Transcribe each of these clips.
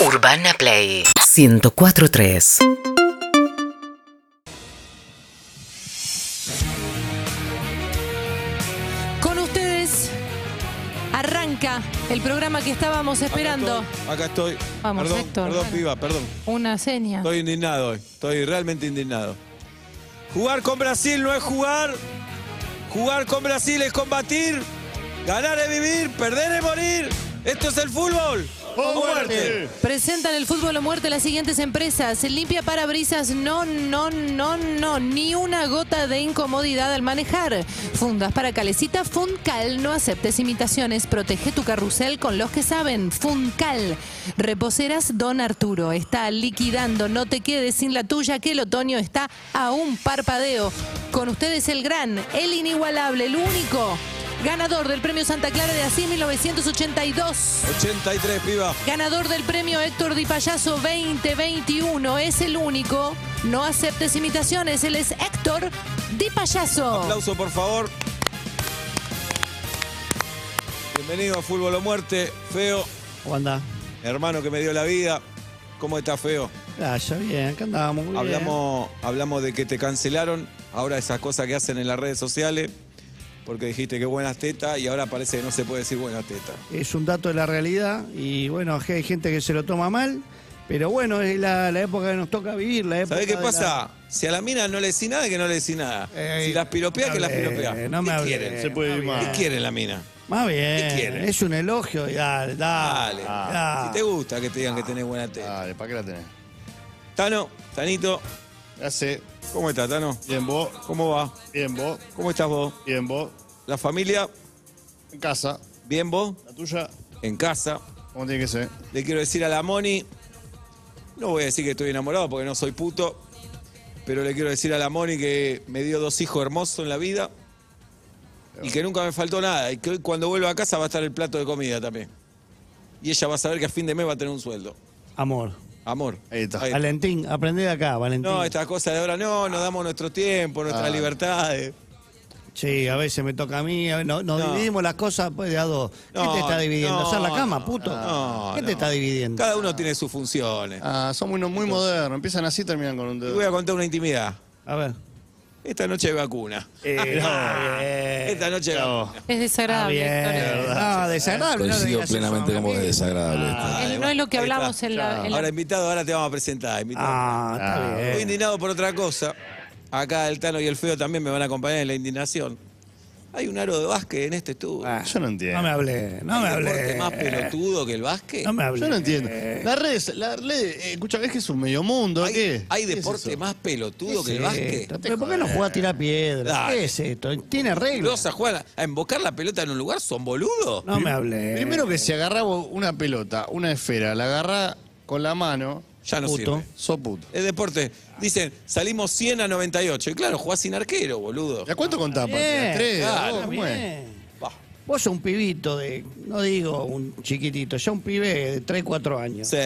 Urbana Play 1043. Con ustedes arranca el programa que estábamos esperando. Acá estoy. Vamos, perdón, Héctor, Perdón, bueno. piba, perdón. Una seña. Estoy indignado hoy. Estoy realmente indignado. Jugar con Brasil no es jugar. Jugar con Brasil es combatir. Ganar es vivir. Perder es morir. Esto es el fútbol. ¡O muerte! Presentan el fútbol o muerte las siguientes empresas. Limpia parabrisas, no, no, no, no. Ni una gota de incomodidad al manejar. Fundas para calecita, Funcal. No aceptes imitaciones. Protege tu carrusel con los que saben. Funcal. Reposeras Don Arturo. Está liquidando. No te quedes sin la tuya que el otoño está a un parpadeo. Con ustedes el gran, el inigualable, el único. Ganador del premio Santa Clara de Asís 1982. 83, piba. Ganador del premio Héctor Di Payaso 2021 es el único. No aceptes imitaciones, él es Héctor Di Payaso. Aplauso, por favor. Bienvenido a Fútbol o Muerte. Feo, ¿Cómo anda? hermano que me dio la vida. ¿Cómo está, Feo? Gracias, bien, acá andábamos muy bien. Hablamos, hablamos de que te cancelaron. Ahora esas cosas que hacen en las redes sociales. Porque dijiste que buenas tetas y ahora parece que no se puede decir buenas tetas. Es un dato de la realidad y bueno, hay gente que se lo toma mal, pero bueno, es la, la época que nos toca vivir, la época ¿Sabés qué pasa? la- Si a la mina no le decís nada, que no le decís nada. Eh, si las piropeas, no que las piropeas. no me ¿Qué hablé. quieren? Se puede ir ¿Qué más. quiere la mina? Más bien, ¿Qué quiere? es un elogio, Dale. dale. dale. Si te gusta que te digan que tenés buena teta. Dale, ¿para qué la tenés? Tano, Tanito, Ya sé. ¿cómo estás, Tano? Bien vos, ¿Cómo va? bien vos, ¿Cómo estás vos? bien vos. ¿La familia? En casa, ¿Bien vos? la tuya, En casa. ¿cómo tiene que ser? Le quiero decir a la Moni, no voy a decir que estoy enamorado porque no soy puto, pero le quiero decir a la Moni que me dio dos hijos hermosos en la vida y que nunca me faltó nada y que hoy cuando vuelva a casa va a estar el plato de comida también. Y ella va a saber que a fin de mes va a tener un sueldo. Amor. Amor. Ahí está. Valentín, aprendé de acá, Valentín. No, estas cosas de ahora no, nos damos nuestro tiempo, nuestras Ah. libertades. Sí, a veces me toca a mí, a- no- nos No. dividimos las cosas pues, de a dos. ¿Qué No, te está dividiendo? no, ¿Hacer la cama, no, puto? no, ¿Qué te no. está dividiendo? Cada uno tiene sus funciones. Ah, son muy, muy modernos. Empiezan así y terminan con un dedo. voy a contar una intimidad. A ver. Esta noche hay vacuna. Eh. Esta noche vacuna. Es Ah, desagradable. bien. Héctor. No, desagradable. Coincido plenamente con vos, es desagradable. esto. Dale, no es lo que hablamos está. en la- en la- Ahora invitado, ahora te vamos a presentar. invitado. Ah, está Ah, Estoy indignado por otra cosa. Acá el Tano y el Feo también me van a acompañar en la indignación. Hay un aro de básquet en este estudio. Ah, Yo no entiendo. No me hablé, no me ¿Hay deporte hablé. más pelotudo que el básquet? No me hablé. Yo no entiendo. La red, la red, eh, escucha, ¿ves que es un medio mundo? ¿Hay, ¿Qué? hay ¿Qué es deporte más pelotudo que el básquet? ¿Pero ¿Por qué no juega a tirar piedras? Dale. ¿Qué es esto? ¿Tiene ¿Los reglas? a jugar a, a embocar la pelota en un lugar? ¿Son boludos? No me hablé. Primero que si agarrás vos una pelota, una esfera, la agarrás con la mano, Ya no Puto. sirve. sos puto. Es deporte. Dicen, salimos 100 a 98. Y claro, jugás sin arquero, boludo. ¿Y a cuánto contás? Bien, ¿A tres? ¿A claro, dos? ¿Cómo es? Bien. Vos sos un pibito de, no digo un chiquitito, ya un pibe de 3, 4 años. Sí.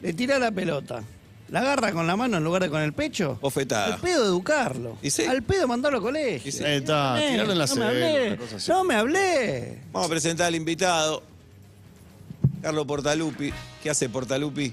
Le tirás la pelota. La agarra con la mano en lugar de con el pecho. Bofetada. Al pedo educarlo. ¿Y sí? Al pedo mandarlo al colegio. ¿Y sí? Ahí está, Eh, tirarlo en la no me hablé. una cosa así. No me hablé. Vamos a presentar al invitado. Carlos Portalupi. ¿Qué hace Portalupi?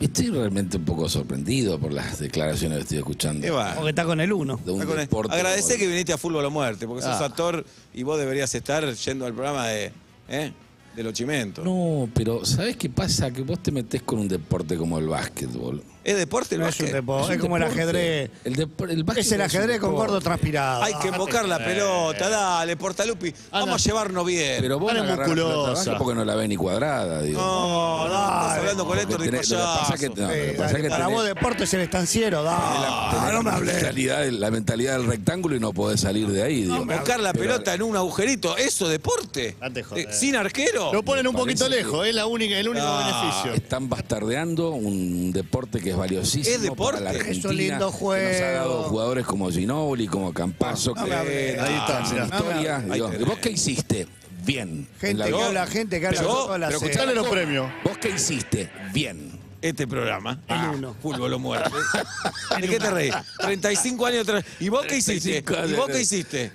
Estoy realmente un poco sorprendido por las declaraciones que estoy escuchando. ¿Qué va? Porque está con el uno. De un Está con el- deporte. Agradecé que viniste a Fútbol o Muerte, porque sos Ah. actor y vos deberías estar yendo al programa de, ¿eh? de los chimentos. No, pero ¿sabés qué pasa? Que vos te metés con un deporte como el básquetbol. ¿Es deporte el No es un deporte. un Es como el deporte. ajedrez. El, el Es el ajedrez con gordo transpirado. Hay que embocar la pelota, dale, Portalupi. Vamos a llevarnos bien. Pero vos no musculosa. porque no la ves ni cuadrada, digo. no, no, estás hablando con Héctor que pasa que- no, pasa dale, es que para tenés- vos deporte es el estanciero. Tenés no me la hablé. mentalidad, la mentalidad del rectángulo y no podés salir de ahí, digo. Embocar la pelota en un agujerito, ¿eso es deporte? Eh, ¿Sin arquero? Lo ponen un poquito lejos, es la única, el único Ah, beneficio. Están bastardeando un deporte que es valiosísimo Es deporte. para la Es un lindo que Nos ha dado juego. jugadores como Ginobili, como Campazo, No que. Ahí está, hacen mirá. historia. No. Digo, Ahí ¿y tenés. ¿Vos qué hiciste? Bien. Gente En la que habla, gente que habla Pero- toda la pero los premios. ¿Vos qué hiciste? Bien. Este programa. El uno. Fútbol o muerte. ¿De qué te reís? 35 años atrás. ¿Y vos qué hiciste? 35 años ¿Y vos qué hiciste?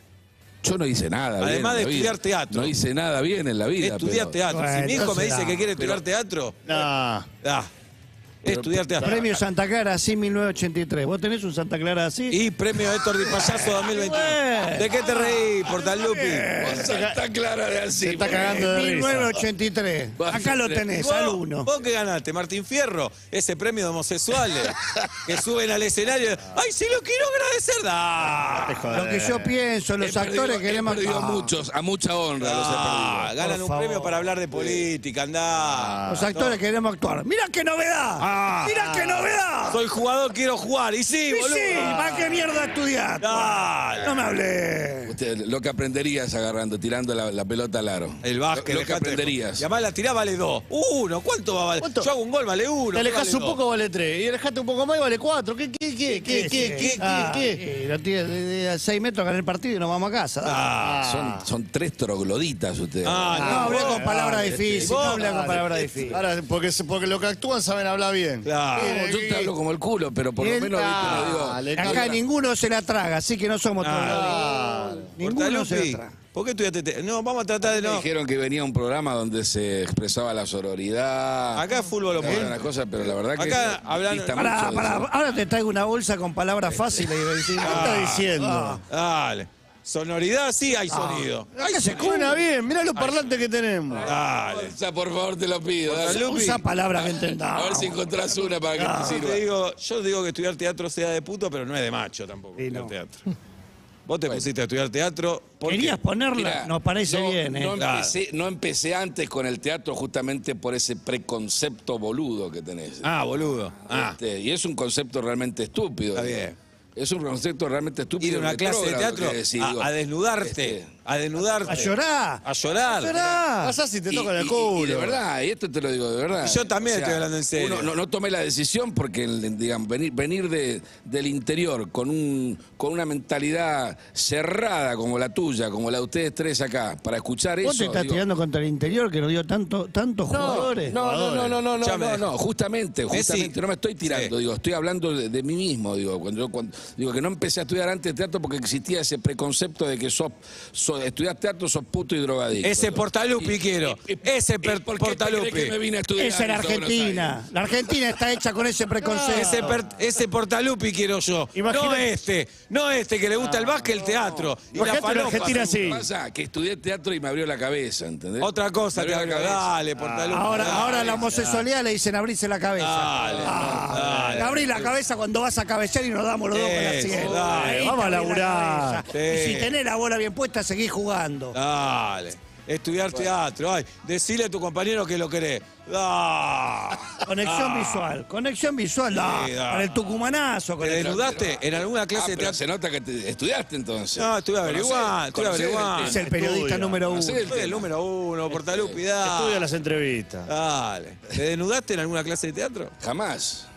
Yo no hice nada. bien Además en de vida. estudiar teatro. No hice nada bien en la vida. Estudiar pero- teatro. Bueno, si mi hijo me dice da. que quiere estudiar teatro, Nah. ah, estudiar teatro. Premio Santa Clara, así 1983. ¿Vos tenés un Santa Clara así? Y premio Héctor Di Payaso 2021. Bueno. ¿De qué te reí, Portalupi? Está clara de así. Se está cagando de risa. 1983. Acá lo tenés, al ¿Vos, uno. vos qué ganaste, Martín Fierro? Ese premio de homosexuales que suben al escenario. ¡Ay, sí lo quiero agradecer! ¡Ah! Lo que yo pienso, los He actores queremos. He perdido Ah, muchos, a mucha honra los he Ah, ganan un favor. premio para hablar de política, andá. Los actores queremos actuar. ¡Mira qué novedad! Ah. ¡Mira qué novedad! Soy jugador, quiero jugar. Y sí, Y boludo. sí, ¿para qué mierda estudiar? Dale. No me hablé. Usted, lo que aprenderías agarrando, tirando la, la pelota al aro. El básquet. Lo, lo que aprenderías. Y además la tirá vale dos. Uno, ¿cuánto va a valer? ¿Cuánto? Yo hago un gol, vale uno. Te ¿qué alejas vale un poco, vale tres. Y alejate un poco más y vale cuatro. ¿Qué, qué, qué, qué, qué, qué, Ah, qué, qué? eh, lo tiene de, seis metros ganar el partido y nos vamos a casa. dale. Ah, Son, son tres trogloditas ustedes. Ah, no hablé vos- con palabras difíciles. No vos- hablé con palabras difíciles. Ahora, porque, porque lo que actúan saben hablar bien. Claro. Yo te hablo como el culo, pero por lo menos viste, no digo. Dale, Acá ninguno se la traga, así que no somos todos Ah. loditos. Ninguno se la traga. ¿Por qué estudiaste? te- No, vamos a tratar de Me no. dijeron que venía un programa donde se expresaba la sororidad. Acá es fútbol opuesto. una cosa, pero la verdad que. Acá hablan- dista Pará, mucho de pará, eso. ahora te traigo una bolsa con palabras fáciles y decís, ¿Qué está diciendo? Ah. Dale. Sonoridad, sí hay sonido. Acá se Suena bien, mirá los parlantes que tenemos. Dale. O sea, por favor, te lo pido. dale. Usa palabras que A ver entendamos. si encontrás una para que te Yo sirva. te digo, yo digo que estudiar teatro sea de puto, pero no es de macho tampoco. Sí, estudiar no. teatro. Vos te pusiste a estudiar teatro. ¿por qué? Querías ponerla, Mirá, nos parece no- bien, ¿eh? No empecé, no empecé antes con el teatro justamente por ese preconcepto boludo que tenés. Ah, boludo. Ah, Este, y es un concepto realmente estúpido. Está bien. Es un concepto realmente estúpido. ir a una clase de teatro a, a desnudarte. Este, a desnudarte. A llorar. A llorar. A llorar. Pasás si te tocan el culo. Y de verdad, y esto te lo digo de verdad. Y yo también estoy hablando en serio. uno no, no tomé la decisión porque, digamos, venir, venir de, del interior con, un, con una mentalidad cerrada como la tuya, como la de ustedes tres acá, para escuchar Vos eso. te estás digo, tirando contra el interior que nos dio tanto, tantos jugadores. No, no, no, no, no, no, no, no, justamente, justamente, no me estoy tirando, Sí. digo, estoy hablando de, de mí mismo, digo, cuando yo cuando, digo que no empecé a estudiar antes teatro porque existía ese preconcepto de que sos, sos estudiar teatro sos puto y drogadicto. Ese. Portalupi Y- quiero. y- y- Ese ¿y per- por qué Portalupi. que me vine a estudiar Esa era eso a Buenos Argentina. La Argentina está hecha con ese preconcepto. Ese, per- ese Portalupi quiero yo. Imagina- No este. No este que le gusta el básquet, el teatro. Y la Imagínate la falopa. Argentina ¿Sabes así. qué pasa? Que estudié teatro y me abrió la cabeza, ¿entendés? Otra cosa te abrió la cabeza. Dale, Portalupi. Ahora, dale. ahora la homosexualidad le dicen abrirse la cabeza. Dale, Ah, dale. le abrí la cabeza cuando vas a cabecear y nos damos los dos con la Eso, sien. dale. Ahí Vamos a laburar. Sí. Y si tenés la bola bien puesta, seguís jugando. Dale. Estudiar teatro. Ay, decile a tu compañero que lo querés. Ah. Conexión visual, conexión visual. da. Con el tucumanazo. Con ¿Te el... desnudaste en alguna Ah, clase de pero teatro? se nota que te- estudiaste entonces. No, estuve averiguando, estuve averiguando. Es el periodista Estudia. número uno. Soy el número uno, Portalupi, dale. Estudia las entrevistas. Dale. ¿Te desnudaste en alguna clase de teatro? Jamás.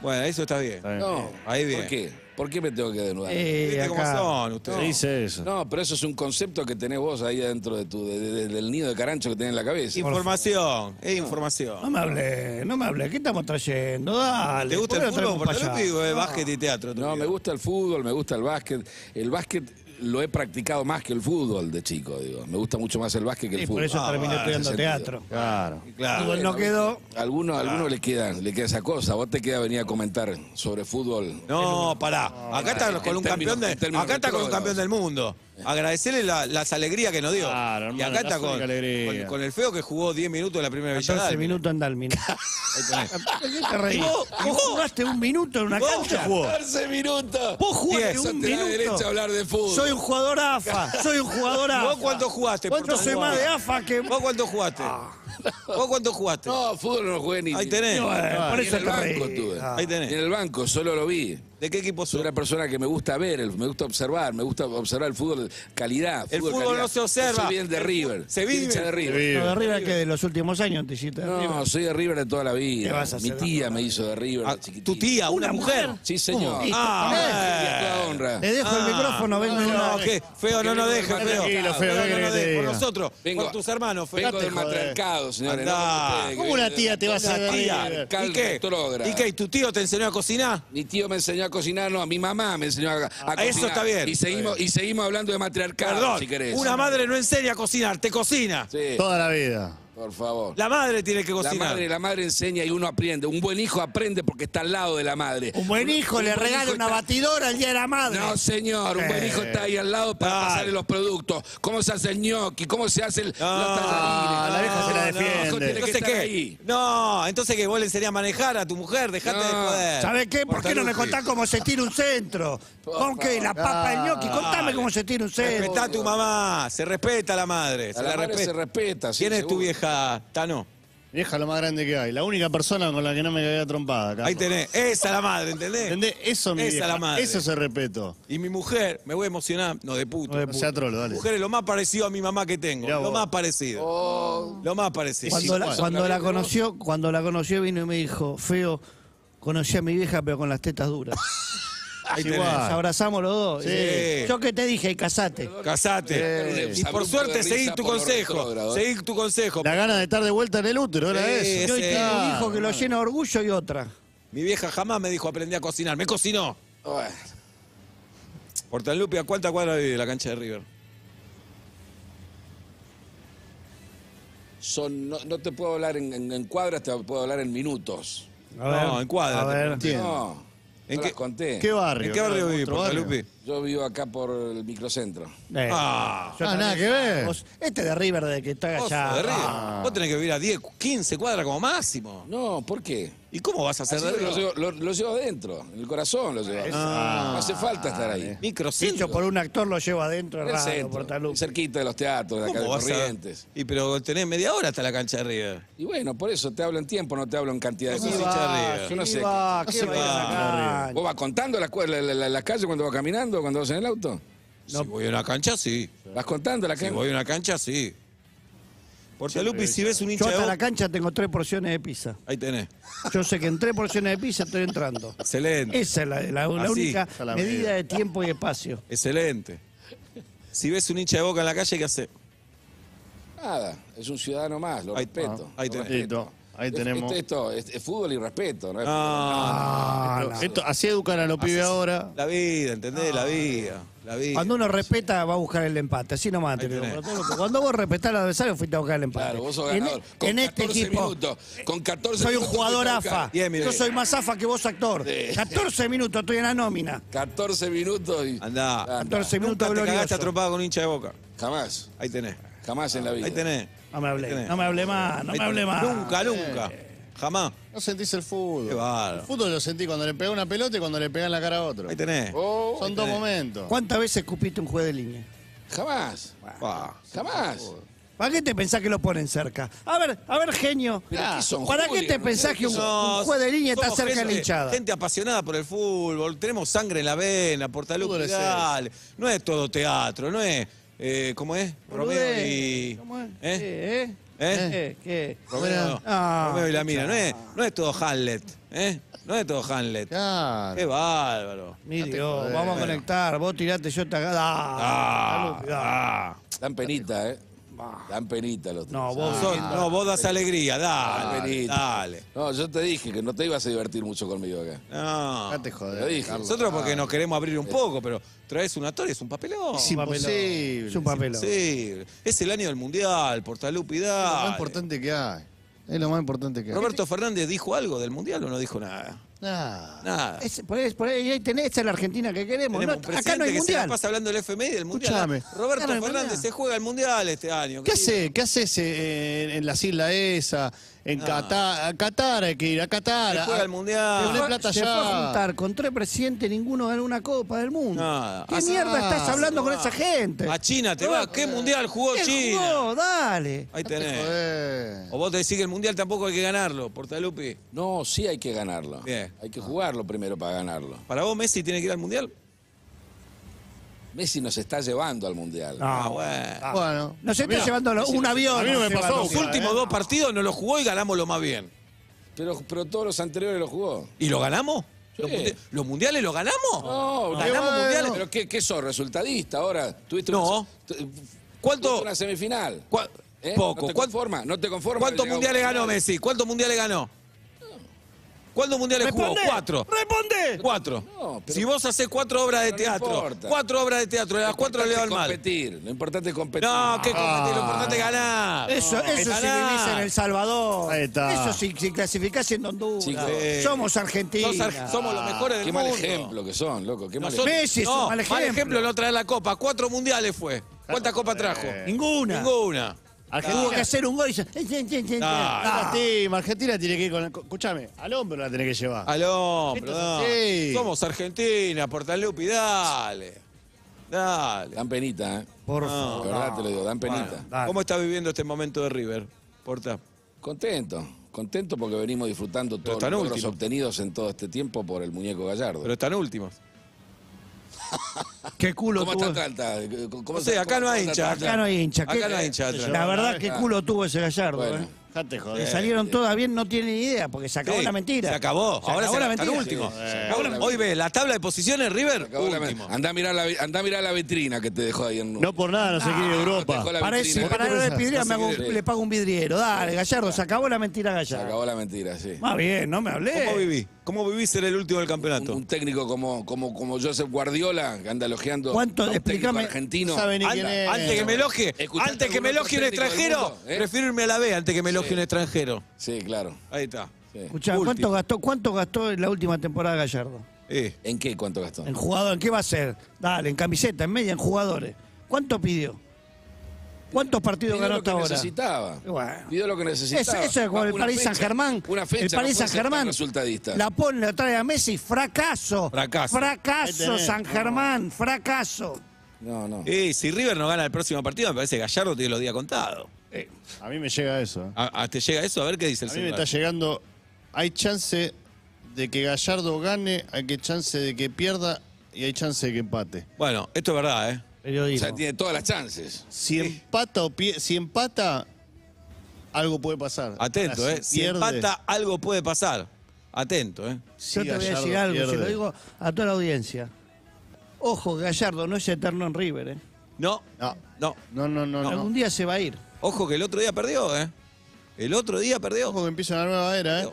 Bueno, eso está bien. Está bien. No. Ahí bien. ¿Por qué? ¿Por qué me tengo que desnudar? Eh, ¿Viste cómo son ustedes? Se dice eso. No, pero eso es un concepto que tenés vos ahí adentro de tu, de- de- del nido de carancho que tenés en la cabeza. Información, es No información. me hablé, no me hablé. ¿Qué estamos trayendo? Dale. ¿Te gusta ¿por el no fútbol, para allá? Portalupi, o es básquet y teatro? No, vida? me gusta el fútbol, me gusta el básquet. El básquet lo he practicado más que el fútbol de chico, digo. Me gusta mucho más el básquet que el Y fútbol. por eso Ah, terminé estudiando teatro. Claro. Claro. Fútbol no quedó. A algunos, a algunos le quedan, le queda esa cosa. Vos te queda venir a comentar sobre fútbol. No, pará. Acá está con un campeón de, acá está con un campeón del mundo. Agradecerle la- las alegrías que nos dio. Claro, y hermano, acá está con, con, con el feo que jugó 10 minutos en la primera 14 Villadalmina. minutos en. ¿Y vos? ¿Y jugaste un minuto en una ¿Y vos? cancha? jugó? 14 minutos. Vos jugaste Diez. un Te da minuto. derecho a hablar de fútbol. Soy un jugador AFA. Soy un jugador ¿Y AFA. vos cuánto jugaste? Yo Portalupi? soy más de AFA que. ¿Vos cuánto jugaste? ¿Vos cuánto jugaste? No, fútbol no jugué ni. Ahí tenés. Bueno, por Ni eso en el te banco estuve. Ah. Ahí Ni tenés. en el banco, solo lo vi. ¿De qué equipo Soy sos? una persona que me gusta ver, me gusta observar, me gusta observar el fútbol calidad. El fútbol calidad. no se observa. Yo soy bien de River. se vive. Hincha de River. vive. Lo de River que de los últimos años te hiciste No, River. soy de River de toda la ¿Qué vida. vas a Mi hacer? tía me hizo de River. Ah, de. ¿Tu tía, una mujer? Sí, señor. Ah, toda honra. Le dejo el micrófono, vengo en No, que feo, no nos deje, feo. Tranquilo, feo, No, ¿qué no Por nosotros, Vengo- por tus hermanos, feo. Vengo del joder. Señores. Andá. no, ustedes, ¿Cómo una tía te va a tía. ¿Y qué? ¿Y tu tío te enseñó a cocinar? Mi tío me enseñó a cocinar, no, a mi mamá me enseñó a, a Ah, eso cocinar. está bien. Y seguimos, y seguimos hablando de matriarcado, Perdón, si querés. una madre no enseña a cocinar, te cocina. Sí, Toda la vida. Por favor. La madre tiene que La cocinar. madre, la madre enseña y uno aprende. Un buen hijo aprende porque está al lado de la madre. Un buen hijo Un le buen regala hijo una está- batidora el día de la madre. No, señor, un buen Eh. hijo está ahí al lado para pasarle los productos. ¿Cómo se hace el gnocchi? ¿Cómo se hace el, los No, la vieja se la No, no, defiende. que Entonces, estar ¿qué? ahí. No, entonces que vos le enseñás a manejar a tu mujer, dejate de No. joder. ¿Sabes qué? ¿Por qué no me contás cómo se tira un centro? ¿Con qué? La papa del gnocchi. Contame cómo se tira un centro. Respetá a tu mamá, se respeta a la madre. Se la madre respeta. se respeta, sí, ¿Quién es tu seguro. Vieja, Tano? Vieja lo más grande que hay. La única persona con la que no me caía trompada. Carlos. Ahí tenés, esa es la madre, ¿entendés? ¿Entendés? Eso mi Esa vieja. la madre. Eso es el respeto. Y mi mujer, me voy a emocionar, no de puto. No de No sea trolo, Mi dale. mujer es lo más parecido a mi mamá que tengo. Mirá lo vos. más parecido. Oh. Lo más parecido. Cuando la, cuando la conoció, cuando la conoció vino y me dijo, feo, conocí a mi vieja pero con las tetas duras. Ahí igual. tenés. Nos abrazamos los dos. Sí. Y Yo que te dije, casate. Casate. Sí. Y por suerte seguí tu consejo. ¿eh? Seguí tu consejo. La gana de estar de vuelta en el útero, era Sí, eso. Yo tengo un hijo que lo llena de orgullo y otra. Mi vieja jamás me dijo aprendí a cocinar. Me cocinó. Bueno, Portalupi, ¿a cuánta cuadra vive la cancha de River? son, no, no te puedo hablar en, en- en cuadras, te puedo hablar en minutos. No, en cuadra, A te ver. No, ¿En qué- las conté. ¿Qué barrio? ¿En qué barrio vive ¿Otro barrio? Portalupi? Yo vivo acá por el microcentro. Eh, Ah. yo Ah, también- nada que ver. Vos- este de River de que está Vos, allá. de River. Ah. Vos tenés que vivir a 10, 15 cuadras como máximo. No, ¿por qué? ¿Y cómo vas a hacer Así de lo, River? llevo, lo- lo llevo adentro, en el corazón lo llevo. no hace falta estar ahí. Microcentro. Dicho por un actor lo llevo adentro, En es el raro, centro, Portalupi. cerquita de los teatros, de acá de ¿Cómo vas a- Corrientes. Y pero tenés media hora hasta la cancha de River. Y bueno, por eso te hablo en tiempo, no te hablo en cantidad de ¿Cómo cosas. va? Yo no sí sé. va, ¿qué se va a ir a va. la cancha? ¿Vos vas contando las la, la, la- las calles cuando vas caminando, cuando vas en el auto? Si voy a una cancha, sí. ¿Vas contando la Si calle? voy a una cancha, sí. Portalupi, si ves un Yo hincha de hasta la Boca- cancha tengo tres porciones de pizza. Ahí tenés. Yo sé que en tres porciones de pizza estoy entrando. Excelente. Esa es la, la- la Así, única la medida medida. de tiempo y espacio. Excelente. Si ves un hincha de boca en la calle, ¿qué hace? Nada, es un ciudadano más, lo Ahí- respeto. ahí lo tenés. respeto. Ahí Es- tenemos. Esto, esto es, es fútbol y respeto, ¿no? es Ah, Esto- esto- así educan a los pibes ahora. la vida, ¿entendés? La vida. La vida. Cuando uno respeta, va a buscar el empate. Así nomás te digo. Cuando vos respetás al adversario, fuiste a buscar el empate. Claro, vos sos en, ganador. Con en este 14 equipo. minutos, con 14 Soy un jugador. AFA. Bien, Yo soy más AFA que vos, actor. Sí. 14 minutos, estoy en la nómina. 14 minutos y. Andá. 14 Nunca minutos te cagaste gloriosos. atropado con un hincha de boca. Jamás, Ahí tenés. Jamás en la vida. Ahí tenés. No me Ahí hablé, tenés. no me hablé más, no Ahí me hablé tenés. más. Nunca, nunca. Jamás. No sentís el fútbol. Qué bárbaro. El fútbol lo sentí cuando le pegó una pelota y cuando le pegan la cara a otro. Ahí tenés. Oh, Son dos momentos. ¿Cuántas veces escupiste un juez de línea? jamás, Pa. jamás. ¿Para qué te pensás que lo ponen cerca? A ver, a ver, genio. Pero aquí son ¿Para qué te hooligans, pensás que un, No, un juez de línea está somos cerca de la gente- hinchada? Gente apasionada por el fútbol, tenemos sangre en la vena, Fútbol es dale. No es todo teatro, no es, eh, ¿cómo es? Romeo y... ¿Cómo es? ¿Eh? ¿Eh? ¿Eh? ¿Eh? ¿Eh? ¿Qué? Romeo, Ah, Romeo y la mina, no es, no es todo Hamlet, ¿eh? No es todo Hamlet. Claro. Qué bárbaro. Mi No te Dios, jodés. vamos a conectar. Vos tirate, yo te hago. Ah, dale. ah. Dan penita, ¿eh? Dan penita los No, vos. Sos- no, vos das alegría, Ah, dale, dale. No, yo te dije que no te ibas a divertir mucho conmigo acá. No. No te Lo joder. dije. Carlos. Nosotros porque nos queremos abrir un poco, pero traes un actor y es un papelón. Es un papelón. imposible. Es un papelón. Sí, es el año del mundial, Portalupi, Es lo dale. más importante que hay. Es lo más importante que hay. Roberto Fernández dijo algo del mundial o no dijo nada. Nah. Nada. Es- por, ahí, por ahí tenés, esa es la Argentina que queremos. No, acá no hay que se mundial. la pasa hablando del FMI del mundial. Escuchame. Roberto Claro, Fernández se juega el mundial este año. ¿Qué haces? ¿Qué haces eh, en, en las islas esa? En Ah. Qatar. A Qatar hay que ir, a Qatar. Se a- juega el mundial. Se fue- plata se fue a juntar con tres presidentes, ninguno ganó una copa del mundo. Nada. ¿Qué Hace- mierda estás Ah, hablando con esa gente? A China te va. ¿Qué mundial jugó ¿Qué China? jugó? Dale. Ahí tenés. O vos te decís que el mundial tampoco hay que ganarlo, Portalupi. No, sí hay que ganarlo. Bien. Hay que jugarlo primero para ganarlo. ¿Para vos Messi tiene que ir al mundial? Messi nos está llevando al Mundial. Ah, bueno. Bueno. Nos está llevando lo- un avión. a mí no me pasó. Los últimos ¿eh? dos partidos no los jugó y ganamos lo más bien. Pero, pero todos los anteriores lo jugó. ¿Y lo ganamos? Sí. ¿Los, mundi- los mundiales los ganamos? No, ¿Ganamos bueno. mundiales? ¿Pero qué, qué sos? ¿Resultadista ahora? ¿Tuviste No. Una, tu- ¿Cuánto? tuviste una semifinal. ¿Cuá- ¿Eh? Poco. ¿No te. ¿No te conforma? ¿Cuántos mundiales ganó. Messi? ¿Cuántos mundiales ganó? ¿Cuántos mundiales jugó? Cuatro. ¡Responde! Cuatro. No, pero- si vos haces cuatro obras de no teatro, cuatro obras de teatro, de las cuatro le va es mal. competir. Lo importante es competir. No, que competir, lo importante es ganar. Eso, No, eso si ganar. vivís en El Salvador. Ahí está. Eso si, si clasificás en Honduras. Sí. Somos Argentina. Sos ar- somos los mejores del Qué mal mundo. ejemplo que son, loco. Qué mal ejemplo. Messi es no, un mal ejemplo. no traer la copa. Cuatro mundiales fue. ¿Cuántas copas trajo? Ninguna. Ninguna. Argentina. Tuvo que hacer un gol y dice, Ah. No, Argentina, Argentina tiene que ir con. Escúchame, al hombro la tiene que llevar. Al hombro, no. así. Somos Argentina, Portalupi, dale. Dale. Dan penita, ¿eh? Por No. De favor. verdad te lo digo, dan penita. Dale. ¿Cómo está viviendo este momento de River? Porta. Contento. Contento porque venimos disfrutando todos los logros últimos. obtenidos en todo este tiempo por el muñeco Gallardo. Pero están últimos. Qué culo ¿Cómo tuvo. está? ¿Cómo No sé, está- acá no hay hincha. Acá no hay hincha. Acá ¿Qué- no hay hincha atrás. La verdad, qué Ah. culo tuvo ese Gallardo. Bueno. eh. Joder. Le salieron todas bien, no tienen ni idea, porque se acabó Sí, la mentira. Se acabó. Se Ahora acabó se la mentira. últimos. Sí, se acabó la Hoy ve la tabla de posiciones River. Acabó la- Último. Andá a mirar la, andá a mirar la vitrina que te dejó ahí en No por nada, no se quiere Europa. la Para, No me sé hago- qué- le pago un vidriero. Dale, Gallardo, se acabó la mentira Se Gallardo. acabó la mentira, sí. Más bien, no me hablé. ¿Cómo viví? ¿Cómo viví ser el último del campeonato? un técnico como, como, como Joseph Guardiola, que anda elogiando ¿Cuánto? a un técnico Explícame. argentino. No sabe ni quién es. antes que me elogie, ¿Escuchaste antes que me elogie un extranjero, mundo, eh? prefiero irme a la B antes que me elogie un extranjero. Sí, claro. Ahí está. sí. Escuchá. ¿cuánto gastó, ¿cuánto gastó en la última temporada Gallardo? Eh, ¿En qué? ¿Cuánto gastó? En jugador, ¿en qué va a ser? Dale, en camiseta, en media, en jugadores. ¿Cuánto pidió? ¿Cuántos partidos Pidió ganó hasta ahora? necesitaba. Bueno. Pidió lo que necesitaba. Eso, eso es como el fecha, Saint Germain. Una fecha. el Paris no tan Germain. resultadista. La pone, la trae a Messi, fracaso. Fracaso. Fracaso. San Germán, fracaso. No, no. eh, si River no gana el próximo partido, me parece que Gallardo tiene los días contados. A mí me llega eso. ¿eh? A- a- ¿Te llega eso? A ver qué dice el A mí me está llegando. Hay chance de que Gallardo gane, hay que chance de que pierda y hay chance de que empate. Bueno, esto es verdad, ¿eh? O Periodismo. sea, tiene todas las chances. Si empata o pie- si empata, algo puede pasar. Atento, Ahora, ¿eh? Si empata, algo puede pasar. Atento, ¿eh? Yo te voy a decir algo, se pierde. lo digo a toda la audiencia. Ojo, Gallardo no es eterno en River, ¿eh? No, No, no. no, no, no. no. Algún día se va a ir. Ojo que el otro día perdió, ¿eh? El otro día perdió. Ojo que empieza una nueva era, ¿eh?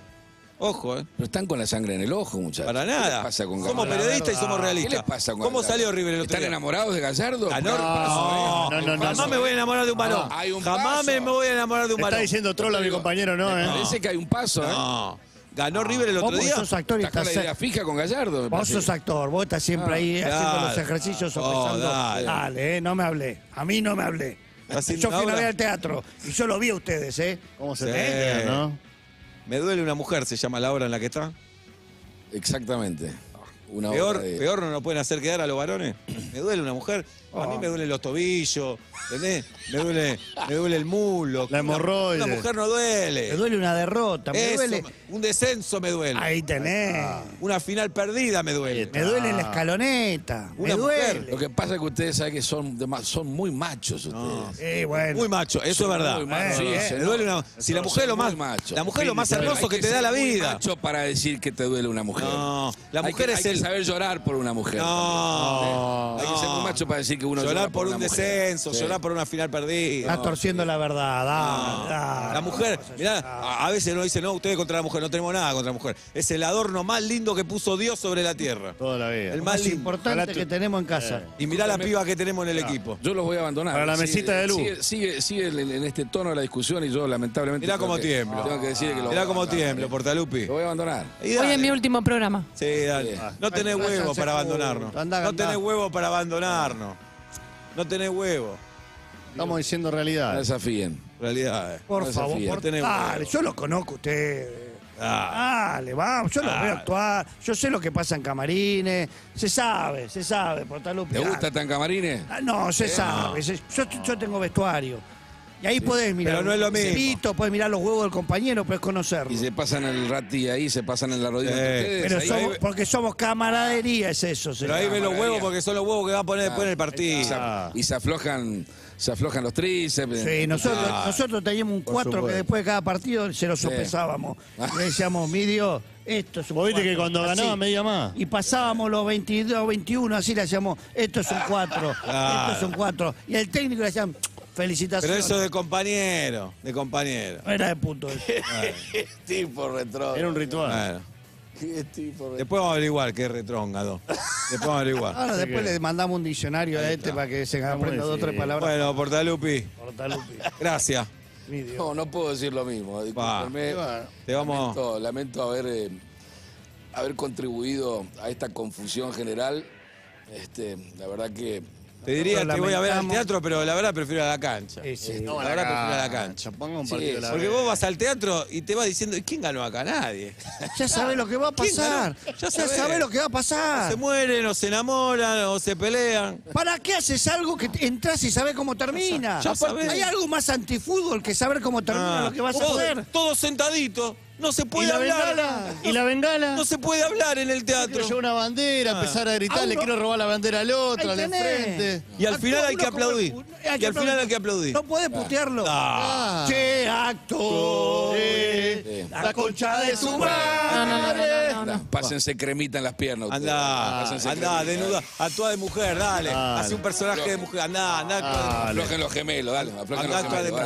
Ojo, ¿eh? Pero están con la sangre en el ojo, muchachos. Para ¿Qué les nada. pasa con Somos periodistas y somos ¿Qué realistas. les pasa con ¿Cómo Gallardo? salió River el otro ¿Están día? enamorados de Gallardo? ¿Qué No, eh? no, no, no. Jamás me voy a enamorar de un balón. hay un Jamás paso. me voy a enamorar de un Está balón. diciendo trola mi compañero, ¿no? Me ¿eh? parece que hay un paso, ¿eh? No. Ganó River el otro Vos día. sos actor y Estás la idea fija con Gallardo, Vos parece. sos actor, vos estás siempre ahí Ah, haciendo los ejercicios Oh, sopesando. dale. dale, eh, no me hablé. A mí no me hablé. ¿Está Yo fui vez obra? al teatro y yo lo vi a ustedes, ¿eh? ¿Cómo se enteran, no? Me duele una mujer, se llama la obra en la que está. Exactamente. Una Peor, obra de- peor no nos pueden hacer quedar a los varones. Me duele una mujer. A mí me duelen los tobillos, ¿entendés? Me duele, me duele el mulo. La hemorroide. Una, una mujer no duele. Me duele una derrota, me Eso, duele... un descenso me duele. Ahí tenés. Una final perdida me duele. Me duele la escaloneta. Me mujer, duele. Lo que pasa es que ustedes saben que son, de son muy machos ustedes. Eh, bueno. Muy macho, eso Son es verdad. muy machos, Sí, sí, me señor. duele una- si la mujer es lo más, machos. la mujer es lo más hermoso hay que te da ser la muy vida. macho para decir que te duele una mujer. No, la Hay mujer que- es hay que el- saber llorar por una mujer. No, Hay que ser muy macho para decir que uno llorar llora por un mujer. descenso, Sí. llorar por una final perdida. Está torciendo la verdad. La mujer, mirá, a, a veces nos dicen, no, ustedes contra la mujer, no tenemos nada contra la mujer. Es el adorno más lindo que puso Dios sobre la tierra. Toda la vida. El Lo más importante que tenemos en casa. Y mirá la piba que tenemos en el equipo. Yo los voy a abandonar. Para la Sigue- mesita de luz. Sigue, sigue, sigue en, en este tono de la discusión y yo lamentablemente. Mirá que- tiemblo. Tengo que decir que lo Mirá voy a cómo abandonar. tiemblo, Portalupi. Lo voy a abandonar. Hoy es mi último programa. Sí, dale. Sí. No tenés huevo para abandonarnos. No tenés huevo para abandonarnos. No tenés huevo. Estamos diciendo No realidad. desafíen. Realidad. Por No favor, por- tenés dale, huevo. yo lo conozco a ustedes. Ah, Dale, vamos, yo los Dale. veo actuar, yo sé lo que pasa en camarines, se sabe, se sabe, Portalupi. ¿Te dale. gusta tan camarines? Ah, No, se sabe, se- yo, yo tengo vestuario. Y ahí podés mirar. Pero no es lo mismo. Pito, podés mirar los huevos del compañero, podés conocerlo. Y se pasan el rati ahí, se pasan en la rodilla Sí. entre ustedes. Pero ahí- somos, porque somos camaradería, es eso. Pero ahí ven los huevos porque son los huevos que va a poner después en el y, partido. se, y se aflojan, se aflojan los tríceps. Sí, nosotros, Ah. nosotros teníamos un cuatro que supuesto. después de cada partido se lo sopesábamos. Le decíamos, mi Dios, esto es un Vos viste que cuatro". cuando Así. ganaba media más. Y pasábamos los 22, 21, así le hacíamos, esto es un 4, esto es un 4. Y el técnico le decían, Felicitaciones. Pero eso de compañero, de compañero. Era de puto eso. Qué tipo retro. Era un ritual. Bueno, Qué tipo retro. después vamos a averiguar qué es retróngado. Después vamos a averiguar. Ahora después le mandamos un diccionario a este para que se aprenda dos o tres palabras. Bueno, Portalupi, Portalupi. gracias. Mi Dios. No, no puedo decir lo mismo. Discúlpenme. Bueno, Te vamos. Lamento, lamento haber, eh, haber contribuido a esta confusión general. Este, la verdad que Te diría, te voy a ver al teatro, pero la verdad prefiero a la cancha. Sí, sí. la verdad prefiero a la cancha. Ponga un Sí, partido de la Porque vos vas al teatro y te vas diciendo, ¿y quién ganó acá? Nadie. Ya sabe lo que va a ¿Quién pasar. Ya, Ya sabés. sabe lo que va a pasar. Se mueren, o se enamoran, o se pelean. ¿Para qué haces algo que entras y sabes cómo termina? Ya sabés. Hay algo más antifútbol que saber cómo termina Ah, lo que vas a todo- hacer. Todos sentaditos. No se ¿Y puede la hablar. bengala? ¿Y la bengala? No se puede hablar en el teatro. llevar una bandera, Ah. empezar a gritar, le quiero robar la bandera al otro, al de frente. Y al final hay que aplaudir. Y al final hay que aplaudir. No puede putearlo. Ah. Che, actores, Sí. la concha de su No, no, no, madre. no, no, no. pásense cremita en las piernas. Andá, andá, desnuda. Actúa de mujer, dale. Dale. Hace un personaje de mujer. Andá, andá. Aflojen los gemelos, dale. Aflojen los gemelos.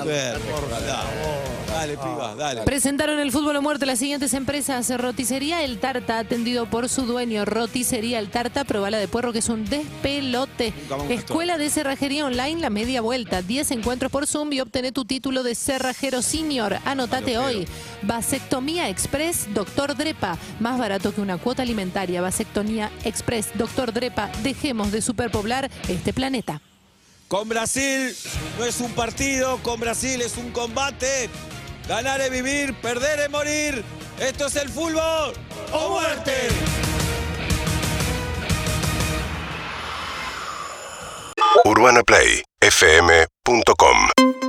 Dale, piba, dale. Presentaron el fútbol a muerte las siguientes empresas. Roticería El Tarta, atendido por su dueño. Roticería El Tarta, probala de puerro, que es un despelote. Escuela de Cerrajería Online, la media vuelta. 10 encuentros por Zoom y obtené tu título de cerrajero senior. Anotate hoy. Vasectomía Express, Doctor Drepa. Más barato que una cuota alimentaria. Vasectomía Express, Doctor Drepa. Dejemos de superpoblar este planeta. Con Brasil no es un partido, con Brasil es un combate. Ganar es vivir, perder es morir. Esto es el fútbol o muerte. UrbanaPlayFM.com